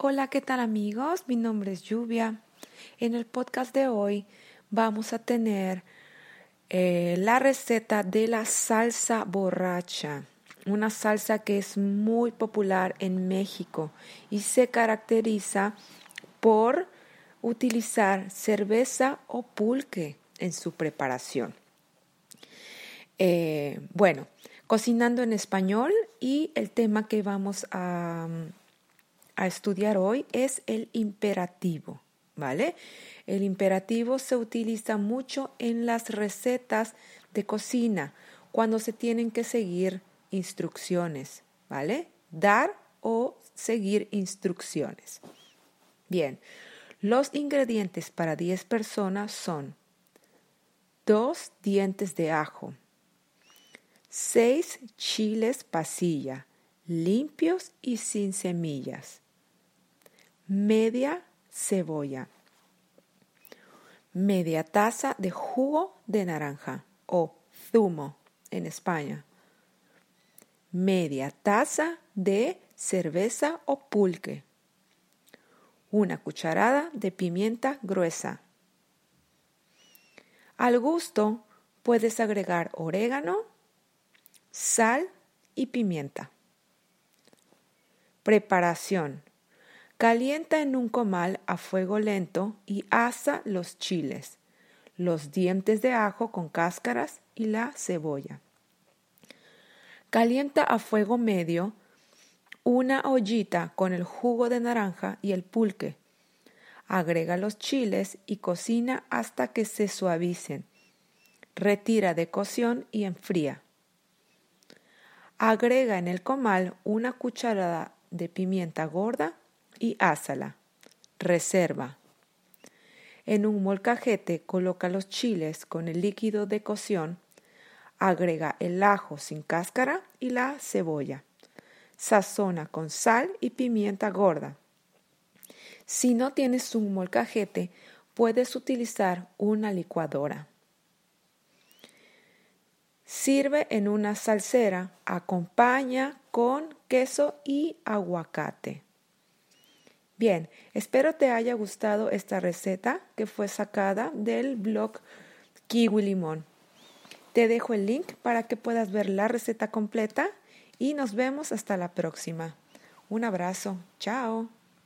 Hola, ¿qué tal amigos? Mi nombre es Lluvia. En el podcast de hoy vamos a tener eh, la receta de la salsa borracha, una salsa que es muy popular en México y se caracteriza por utilizar cerveza o pulque en su preparación. Eh, bueno, cocinando en español y el tema que vamos a a estudiar hoy es el imperativo, ¿vale? El imperativo se utiliza mucho en las recetas de cocina cuando se tienen que seguir instrucciones, ¿vale? Dar o seguir instrucciones. Bien, los ingredientes para 10 personas son dos dientes de ajo, seis chiles pasilla, limpios y sin semillas, media cebolla, media taza de jugo de naranja o zumo en España, media taza de cerveza o pulque, una cucharada de pimienta gruesa. Al gusto puedes agregar orégano, sal y pimienta. Preparación. Calienta en un comal a fuego lento y asa los chiles, los dientes de ajo con cáscaras y la cebolla. Calienta a fuego medio una ollita con el jugo de naranja y el pulque. Agrega los chiles y cocina hasta que se suavicen. Retira de cocción y enfría. Agrega en el comal una cucharada de pimienta gorda y ásala. Reserva. En un molcajete coloca los chiles con el líquido de cocción, agrega el ajo sin cáscara y la cebolla. Sazona con sal y pimienta gorda. Si no tienes un molcajete, puedes utilizar una licuadora. Sirve en una salsera, acompaña con queso y aguacate. Bien, espero te haya gustado esta receta que fue sacada del blog Kiwi Limón. Te dejo el link para que puedas ver la receta completa y nos vemos hasta la próxima. Un abrazo. Chao.